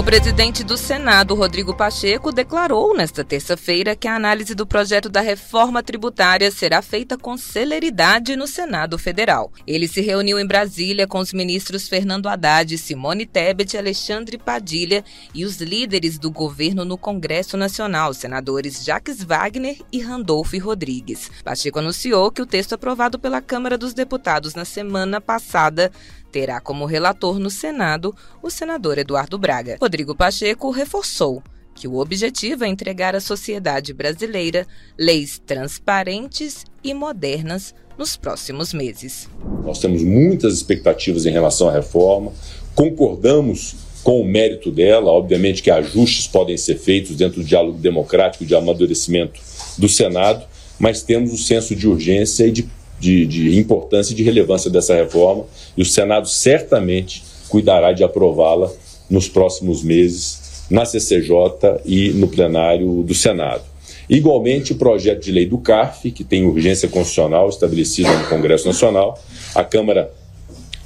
O presidente do Senado, Rodrigo Pacheco, declarou nesta terça-feira que a análise do projeto da reforma tributária será feita com celeridade no Senado Federal. Ele se reuniu em Brasília com os ministros Fernando Haddad, Simone Tebet, Alexandre Padilha e os líderes do governo no Congresso Nacional, senadores Jacques Wagner e Randolph Rodrigues. Pacheco anunciou que o texto aprovado pela Câmara dos Deputados na semana passada terá como relator no Senado o senador Eduardo Braga. Rodrigo Pacheco reforçou que o objetivo é entregar à sociedade brasileira leis transparentes e modernas nos próximos meses. Nós temos muitas expectativas em relação à reforma, concordamos com o mérito dela, obviamente que ajustes podem ser feitos dentro do diálogo democrático de amadurecimento do Senado, mas temos o senso de urgência e de de, de importância e de relevância dessa reforma e o Senado certamente cuidará de aprová-la nos próximos meses na CCJ e no plenário do Senado. Igualmente, o projeto de lei do CARF, que tem urgência constitucional estabelecida no Congresso Nacional, a Câmara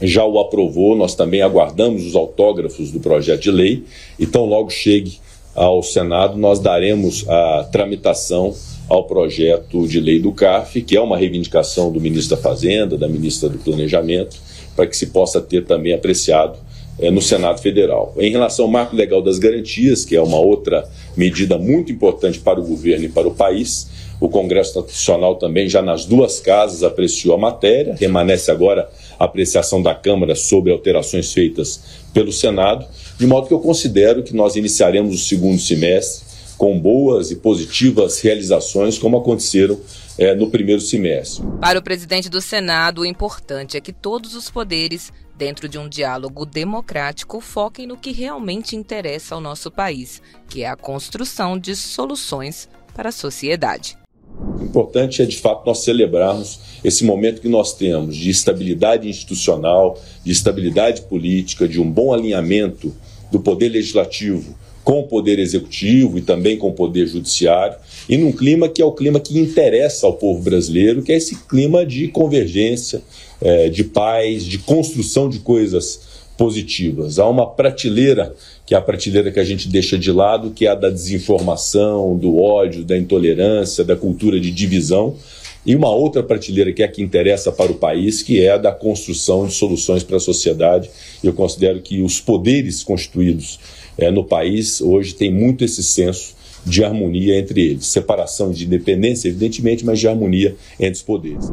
já o aprovou, nós também aguardamos os autógrafos do projeto de lei, então logo chegue ao Senado, nós daremos a tramitação ao projeto de lei do CAF, que é uma reivindicação do ministro da Fazenda, da ministra do Planejamento, para que se possa ter também apreciado é, no Senado Federal. Em relação ao marco legal das garantias, que é uma outra medida muito importante para o governo e para o país, o Congresso Nacional também, já nas duas casas, apreciou a matéria, permanece agora a apreciação da Câmara sobre alterações feitas pelo Senado, de modo que eu considero que nós iniciaremos o segundo semestre com boas e positivas realizações, como aconteceram é, no primeiro semestre. Para o presidente do Senado, o importante é que todos os poderes, dentro de um diálogo democrático, foquem no que realmente interessa ao nosso país, que é a construção de soluções para a sociedade. O importante é, de fato, nós celebrarmos esse momento que nós temos de estabilidade institucional, de estabilidade política, de um bom alinhamento do poder legislativo com o poder executivo e também com o poder judiciário, e num clima que é o clima que interessa ao povo brasileiro, que é esse clima de convergência, é, de paz, de construção de coisas positivas. Há uma prateleira, que é a prateleira que a gente deixa de lado, que é a da desinformação, do ódio, da intolerância, da cultura de divisão, e uma outra prateleira que é a que interessa para o país, que é a da construção de soluções para a sociedade. Eu considero que os poderes constituídos é, no país hoje tem muito esse senso de harmonia entre eles. Separação de independência, evidentemente, mas de harmonia entre os poderes.